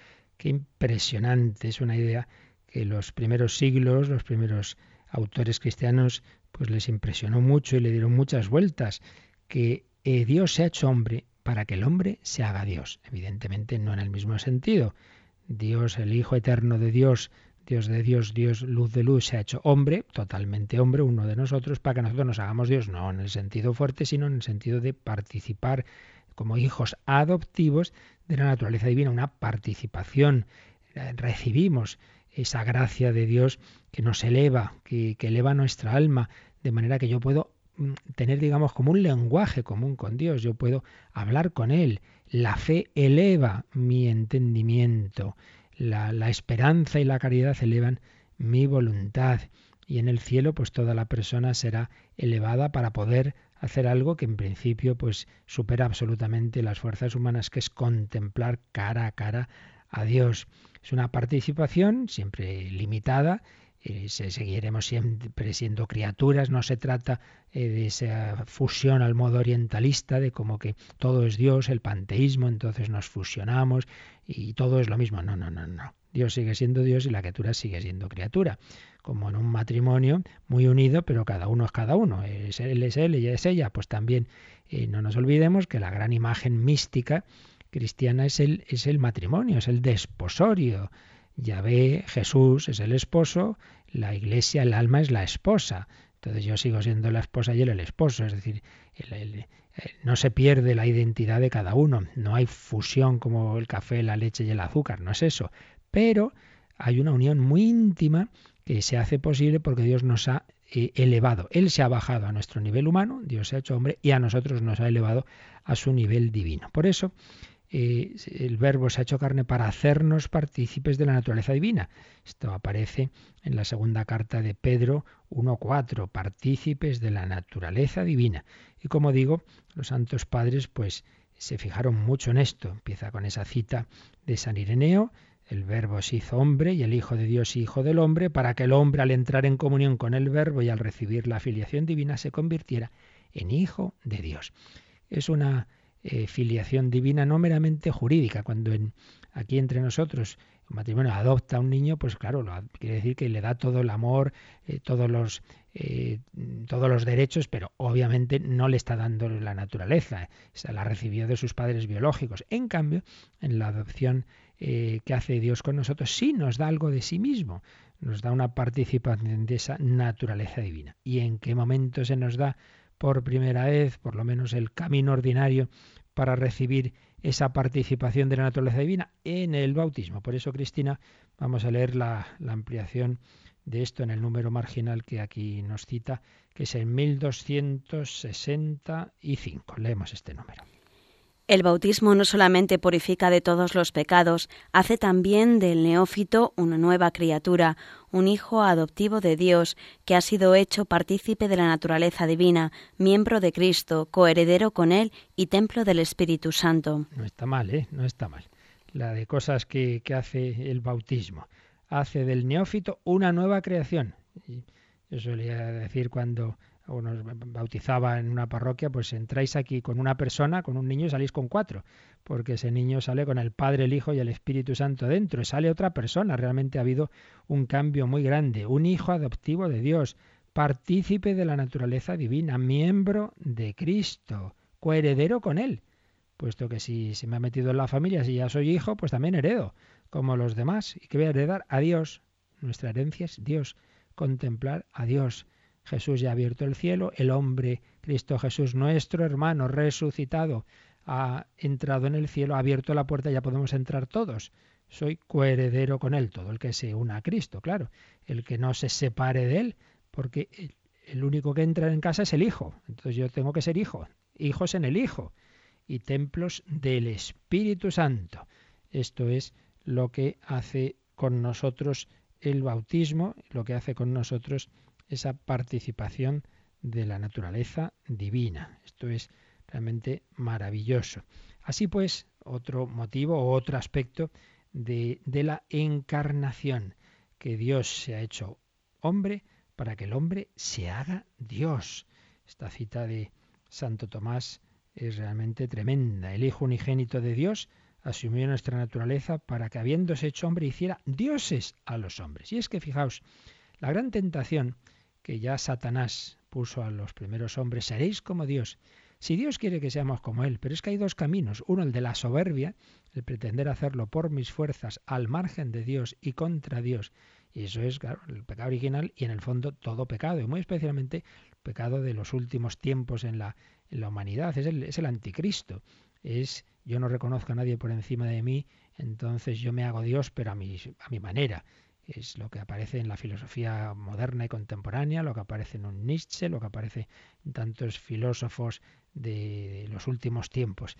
Qué impresionante, es una idea que los primeros siglos, los primeros autores cristianos, pues les impresionó mucho y le dieron muchas vueltas, que eh, Dios se ha hecho hombre para que el hombre se haga Dios. Evidentemente no en el mismo sentido. Dios, el Hijo eterno de Dios, Dios de Dios, Dios luz de luz, se ha hecho hombre, totalmente hombre, uno de nosotros, para que nosotros nos hagamos Dios, no en el sentido fuerte, sino en el sentido de participar como hijos adoptivos de la naturaleza divina, una participación. Eh, recibimos esa gracia de Dios que nos eleva, que, eleva nuestra alma, de manera que yo puedo mm, tener, digamos, como un lenguaje común con Dios, yo puedo hablar con Él. La fe eleva mi entendimiento, la, la esperanza y la caridad elevan mi voluntad. Y en el cielo, pues toda la persona será elevada para poder hacer algo que en principio pues supera absolutamente las fuerzas humanas, que es contemplar cara a cara a Dios. Es una participación siempre limitada, eh, seguiremos siempre siendo criaturas, no se trata eh, de esa fusión al modo orientalista, de como que todo es Dios, el panteísmo, entonces nos fusionamos y todo es lo mismo. No, no, no, no. Dios sigue siendo Dios y la criatura sigue siendo criatura como en un matrimonio muy unido, pero cada uno es cada uno. Es él es él, ella es ella. Pues también eh, no nos olvidemos que la gran imagen mística cristiana es el, es el matrimonio, es el desposorio. Ve Jesús es el esposo, la iglesia, el alma es la esposa. Entonces yo sigo siendo la esposa y él el esposo. Es decir, no se pierde la identidad de cada uno. No hay fusión como el café, la leche y el azúcar. No es eso. Pero hay una unión muy íntima que se hace posible porque Dios nos ha eh, elevado. Él se ha bajado a nuestro nivel humano, Dios se ha hecho hombre y a nosotros nos ha elevado a su nivel divino. Por eso, eh, el verbo se ha hecho carne para hacernos partícipes de la naturaleza divina. Esto aparece en la segunda carta de Pedro 1.4, partícipes de la naturaleza divina. Y como digo, los santos padres pues se fijaron mucho en esto. Empieza con esa cita de San Ireneo, el verbo se hizo hombre y el Hijo de Dios hijo del hombre, para que el hombre al entrar en comunión con el verbo y al recibir la filiación divina se convirtiera en hijo de Dios. Es una eh, filiación divina no meramente jurídica. Cuando en, aquí entre nosotros un matrimonio adopta a un niño, pues claro, quiere decir que le da todo el amor, eh, todos, los, eh, todos los derechos, pero obviamente no le está dando la naturaleza. Se la recibió de sus padres biológicos. En cambio, en la adopción que hace Dios con nosotros, sí nos da algo de sí mismo, nos da una participación de esa naturaleza divina. ¿Y en qué momento se nos da por primera vez, por lo menos el camino ordinario para recibir esa participación de la naturaleza divina en el bautismo. Por eso, Cristina, vamos a leer la, ampliación de esto en el número marginal que aquí nos cita, que es en 1265. Leemos este número. El bautismo no solamente purifica de todos los pecados, hace también del neófito una nueva criatura, un hijo adoptivo de Dios, que ha sido hecho partícipe de la naturaleza divina, miembro de Cristo, coheredero con Él y templo del Espíritu Santo. No está mal, ¿eh? No está mal. La de cosas que, que hace el bautismo. Hace del neófito una nueva creación. Yo solía decir cuando o nos bautizaba en una parroquia, pues entráis aquí con una persona, con un niño y salís con cuatro, porque ese niño sale con el Padre, el Hijo y el Espíritu Santo dentro, y sale otra persona. Realmente ha habido un cambio muy grande, un hijo adoptivo de Dios, partícipe de la naturaleza divina, miembro de Cristo, coheredero con Él. Puesto que si se me ha metido en la familia, si ya soy hijo, pues también heredo, como los demás. ¿Y que voy a heredar? A Dios. Nuestra herencia es Dios, contemplar a Dios Jesús ya ha abierto el cielo, el hombre, Cristo Jesús, nuestro hermano resucitado, ha entrado en el cielo, ha abierto la puerta, ya podemos entrar todos. Soy coheredero con él, todo el que se una a Cristo, claro, el que no se separe de él, porque el único que entra en casa es el Hijo. Entonces yo tengo que ser hijo, hijos en el Hijo y templos del Espíritu Santo. Esto es lo que hace con nosotros el bautismo, lo que hace con nosotros esa participación de la naturaleza divina. Esto es realmente maravilloso. Así pues, otro motivo o otro aspecto de, de, la encarnación, que Dios se ha hecho hombre para que el hombre se haga Dios. Esta cita de Santo Tomás es realmente tremenda. El Hijo unigénito de Dios asumió nuestra naturaleza para que habiéndose hecho hombre hiciera dioses a los hombres. Y es que fijaos, la gran tentación que ya Satanás puso a los primeros hombres, seréis como Dios. Si Dios quiere que seamos como Él, pero es que hay dos caminos, uno el de la soberbia, el pretender hacerlo por mis fuerzas al margen de Dios y contra Dios, y eso es claro, el pecado original y en el fondo todo pecado, y muy especialmente el pecado de los últimos tiempos en la, en la humanidad, es el, es el anticristo, es yo no reconozco a nadie por encima de mí, entonces yo me hago Dios, pero a mi, a mi manera es lo que aparece en la filosofía moderna y contemporánea, lo que aparece en un Nietzsche, lo que aparece en tantos filósofos de los últimos tiempos.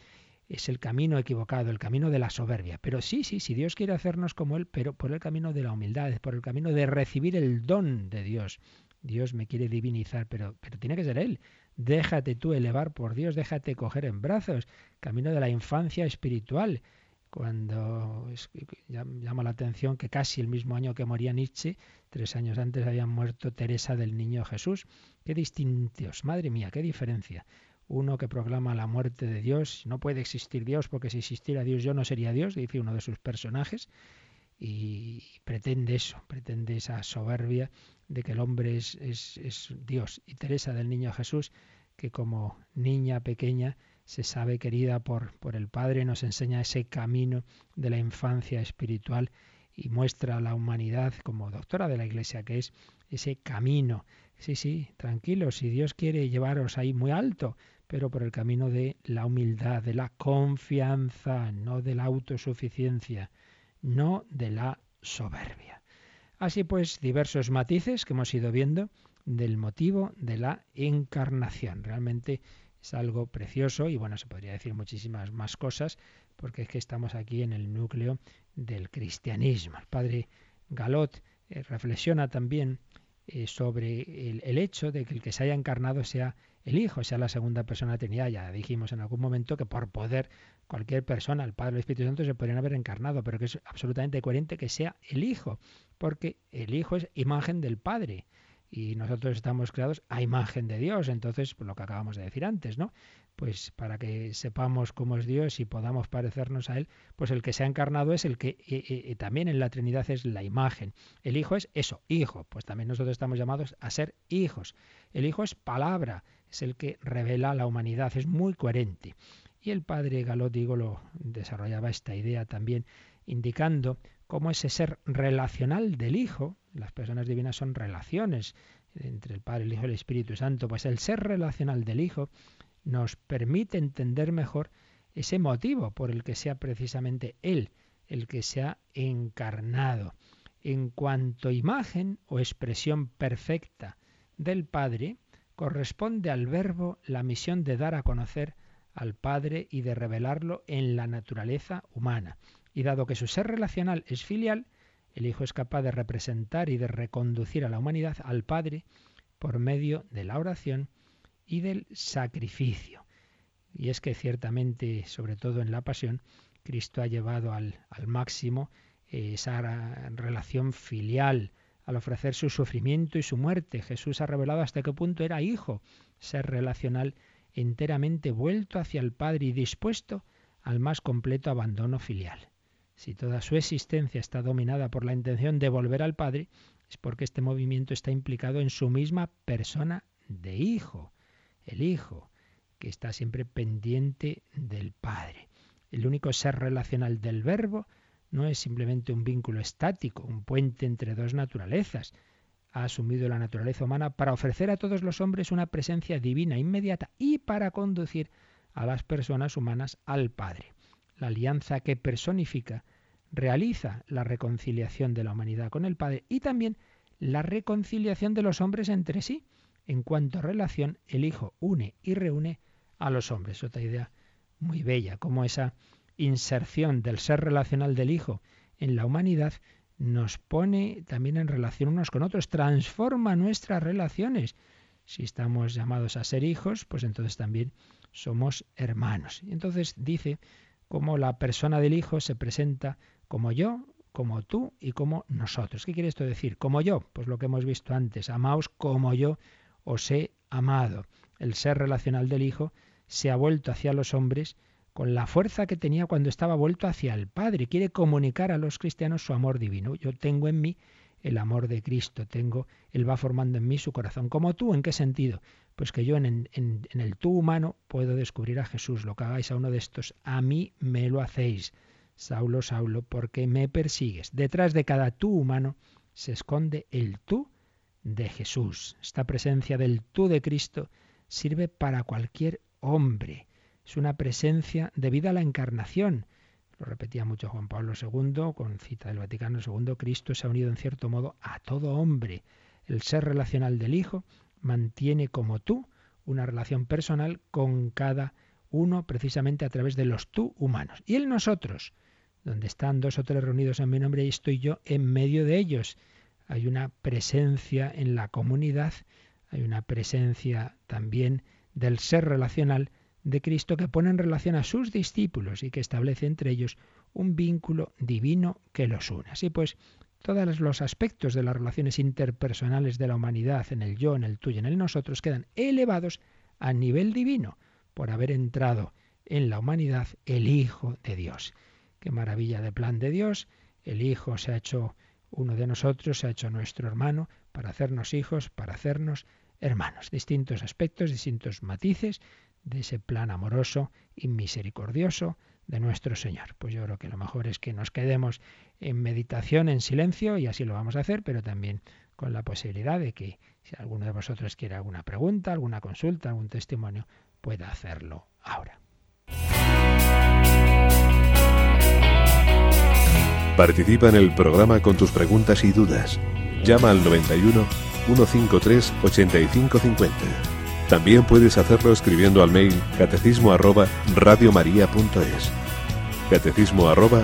Es el camino equivocado, el camino de la soberbia. Pero sí, sí, si Dios quiere hacernos como Él, pero por el camino de la humildad, por el camino de recibir el don de Dios. Dios me quiere divinizar, pero, pero tiene que ser Él. Déjate tú elevar por Dios, déjate coger en brazos. Camino de la infancia espiritual cuando llama la atención que casi el mismo año que moría Nietzsche, tres años antes había muerto Teresa del Niño Jesús. Qué distintos, madre mía, qué diferencia. Uno que proclama la muerte de Dios, no puede existir Dios porque si existiera Dios yo no sería Dios, dice uno de sus personajes, y pretende eso, pretende esa soberbia de que el hombre es, es, es Dios. Y Teresa del Niño Jesús, que como niña pequeña, se sabe querida por, por el Padre, nos enseña ese camino de la infancia espiritual y muestra a la humanidad como doctora de la Iglesia que es ese camino. Sí, sí, tranquilo, si Dios quiere llevaros ahí muy alto, pero por el camino de la humildad, de la confianza, no de la autosuficiencia, no de la soberbia. Así pues, diversos matices que hemos ido viendo del motivo de la encarnación. Realmente es algo precioso y bueno, se podría decir muchísimas más cosas porque es que estamos aquí en el núcleo del cristianismo. El padre Galot eh, reflexiona también eh, sobre el, hecho de que el que se haya encarnado sea el Hijo, sea la segunda persona de Trinidad. Ya dijimos en algún momento que por poder cualquier persona, el Padre o el Espíritu Santo, se podrían haber encarnado, pero que es absolutamente coherente que sea el Hijo, porque el Hijo es imagen del Padre y nosotros estamos creados a imagen de Dios. Entonces, pues lo que acabamos de decir antes, ¿no? Pues para que sepamos cómo es Dios y podamos parecernos a Él, pues el que se ha encarnado es el que también en la Trinidad es la imagen. El Hijo es eso, Hijo. Pues también nosotros estamos llamados a ser hijos. El Hijo es palabra, es el que revela la humanidad, es muy coherente. Y el padre Galot, digo, lo desarrollaba esta idea también, indicando cómo ese ser relacional del Hijo, las personas divinas son relaciones entre el Padre, el Hijo y el Espíritu Santo, pues el ser relacional del Hijo nos permite entender mejor ese motivo por el que sea precisamente Él el que se ha encarnado. En cuanto imagen o expresión perfecta del Padre, corresponde al Verbo la misión de dar a conocer al Padre y de revelarlo en la naturaleza humana. Y dado que su ser relacional es filial, el Hijo es capaz de representar y de reconducir a la humanidad al Padre por medio de la oración y del sacrificio. Y es que ciertamente, sobre todo en la pasión, Cristo ha llevado al, máximo esa relación filial, al ofrecer su sufrimiento y su muerte. Jesús ha revelado hasta qué punto era hijo, ser relacional enteramente vuelto hacia el Padre y dispuesto al más completo abandono filial. Si toda su existencia está dominada por la intención de volver al Padre, es porque este movimiento está implicado en su misma persona de hijo, el hijo, que está siempre pendiente del Padre. El único ser relacional del Verbo no es simplemente un vínculo estático, un puente entre dos naturalezas. Ha asumido la naturaleza humana para ofrecer a todos los hombres una presencia divina inmediata y para conducir a las personas humanas al Padre. La alianza que personifica realiza la reconciliación de la humanidad con el Padre y también la reconciliación de los hombres entre sí. En cuanto a relación, el Hijo une y reúne a los hombres. Otra idea muy bella, como esa inserción del ser relacional del Hijo en la humanidad nos pone también en relación unos con otros, transforma nuestras relaciones. Si estamos llamados a ser hijos, pues entonces también somos hermanos. Entonces dice cómo la persona del Hijo se presenta como yo, como tú y como nosotros. ¿Qué quiere esto decir? Como yo, pues lo que hemos visto antes, amaos como yo os he amado. El ser relacional del Hijo se ha vuelto hacia los hombres con la fuerza que tenía cuando estaba vuelto hacia el Padre. Quiere comunicar a los cristianos su amor divino. Yo tengo en mí el amor de Cristo, tengo, Él va formando en mí su corazón. Como tú, ¿en qué sentido? Pues que yo en, el tú humano puedo descubrir a Jesús. Lo que hagáis a uno de estos, a mí me lo hacéis. Saulo, Saulo, porque me persigues? Detrás de cada tú humano se esconde el tú de Jesús. Esta presencia del tú de Cristo sirve para cualquier hombre. Es una presencia debida a la encarnación. Lo repetía mucho Juan Pablo II con cita del Vaticano II. Cristo se ha unido en cierto modo a todo hombre. El ser relacional del Hijo mantiene como tú una relación personal con cada uno precisamente a través de los tú humanos. Y el nosotros donde están dos o tres reunidos en mi nombre y estoy yo en medio de ellos. Hay una presencia en la comunidad, hay una presencia también del ser relacional de Cristo que pone en relación a sus discípulos y que establece entre ellos un vínculo divino que los une. Así pues, todos los aspectos de las relaciones interpersonales de la humanidad, en el yo, en el tuyo, en el nosotros, quedan elevados a nivel divino por haber entrado en la humanidad el Hijo de Dios. Qué maravilla de plan de Dios. El Hijo se ha hecho uno de nosotros, se ha hecho nuestro hermano para hacernos hijos, para hacernos hermanos. Distintos aspectos, distintos matices de ese plan amoroso y misericordioso de nuestro Señor. Pues yo creo que lo mejor es que nos quedemos en meditación, en silencio, y así lo vamos a hacer, pero también con la posibilidad de que si alguno de vosotros quiere alguna pregunta, alguna consulta, algún testimonio, pueda hacerlo ahora. Participa en el programa con tus preguntas y dudas. Llama al 91 153 8550. También puedes hacerlo escribiendo al mail catecismo arroba radiomaria.es. Catecismo arroba.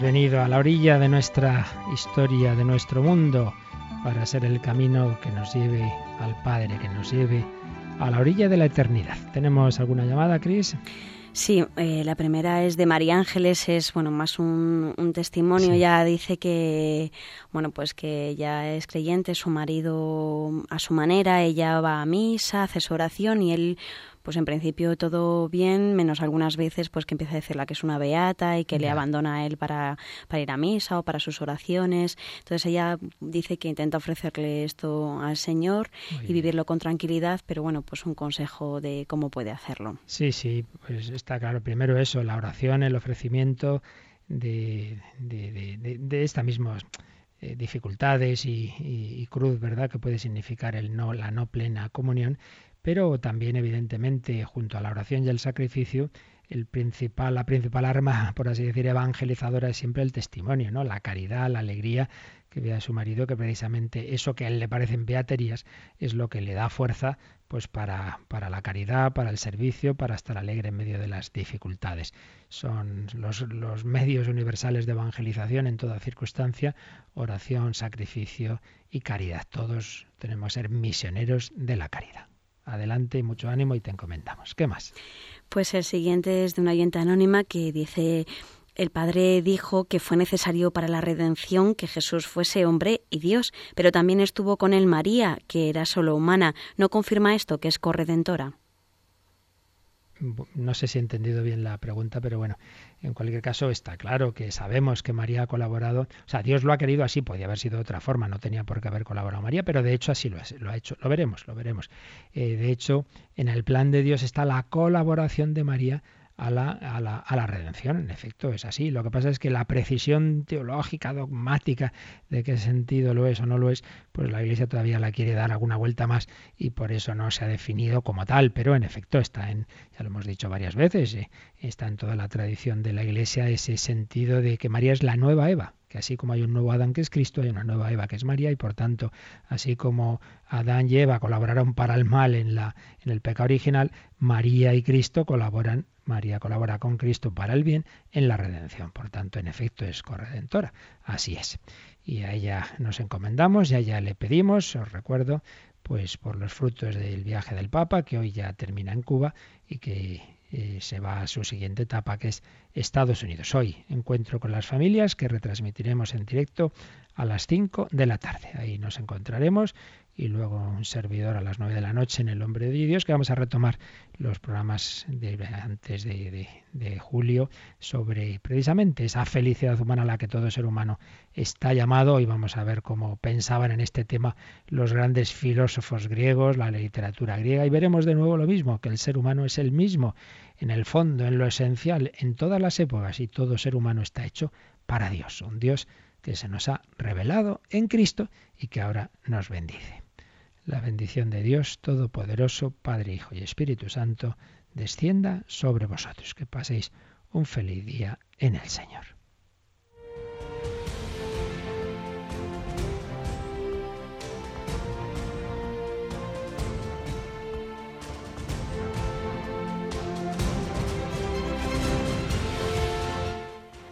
Venido a la orilla de nuestra historia, de nuestro mundo, para ser el camino que nos lleve al Padre, que nos lleve a la orilla de la eternidad. ¿Tenemos alguna llamada, Cris? Sí, eh, la primera es de María Ángeles, es bueno más un, testimonio. Ya dice que bueno pues que ella es creyente, su marido a su manera, ella va a misa, hace su oración y él pues en principio todo bien, menos algunas veces pues que empieza a decirle que es una beata y que le abandona a él para, para ir a misa o para sus oraciones. Entonces ella dice que intenta ofrecerle esto al Señor y vivirlo con tranquilidad, pero bueno, pues un consejo de cómo puede hacerlo. Sí, sí, pues está claro. Primero eso, la oración, el ofrecimiento de, de, de, de esta misma eh, dificultades y, y, cruz, ¿verdad? Que puede significar el no, la no plena comunión, pero también evidentemente junto a la oración y el sacrificio el principal, la principal arma, por así decir, evangelizadora es siempre el testimonio, ¿no? La caridad, la alegría que ve a su marido, que precisamente eso que a él le parecen beaterías es lo que le da fuerza pues para, para la caridad, para el servicio, para estar alegre en medio de las dificultades. Son los, los medios universales de evangelización en toda circunstancia, oración, sacrificio y caridad. Todos tenemos que ser misioneros de la caridad. Adelante y mucho ánimo y te encomendamos. ¿Qué más? Pues el siguiente es de una oyente anónima que dice el Padre dijo que fue necesario para la redención que Jesús fuese hombre y Dios, pero también estuvo con él María, que era solo humana. ¿No confirma esto que es corredentora? no sé si he entendido bien la pregunta, pero bueno, en cualquier caso está claro que sabemos que María ha colaborado, o sea, Dios lo ha querido así, podía haber sido de otra forma, no tenía por qué haber colaborado María, pero de hecho así lo, ha hecho, lo veremos, lo veremos. Eh, de hecho, en el plan de Dios está la colaboración de María a la, a, la, a la redención. En efecto, es así. Lo que pasa es que la precisión teológica, dogmática, de qué sentido lo es o no lo es, pues la Iglesia todavía la quiere dar alguna vuelta más y por eso no se ha definido como tal. Pero en efecto está en, ya lo hemos dicho varias veces, eh, está en toda la tradición de la Iglesia ese sentido de que María es la nueva Eva, que así como hay un nuevo Adán que es Cristo, hay una nueva Eva que es María y por tanto, así como Adán y Eva colaboraron para el mal en la en el pecado original, María y Cristo colaboran María colabora con Cristo para el bien en la redención. Por tanto, en efecto, es corredentora. Así es. Y a ella nos encomendamos y a ella le pedimos, os recuerdo, pues por los frutos del viaje del Papa, que hoy ya termina en Cuba y que eh, se va a su siguiente etapa, que es Estados Unidos. Hoy encuentro con las familias que retransmitiremos en directo a las 5 de la tarde. Ahí nos encontraremos y luego un servidor a las 9 de la noche en El Hombre de Dios, que vamos a retomar los programas de antes de, de, julio sobre precisamente esa felicidad humana a la que todo ser humano está llamado. Y vamos a ver cómo pensaban en este tema los grandes filósofos griegos, la literatura griega, y veremos de nuevo lo mismo, que el ser humano es el mismo, en el fondo, en lo esencial, en todas las épocas, y todo ser humano está hecho para Dios, un Dios que se nos ha revelado en Cristo y que ahora nos bendice. La bendición de Dios Todopoderoso, Padre, Hijo y Espíritu Santo, descienda sobre vosotros. Que paséis un feliz día en el Señor.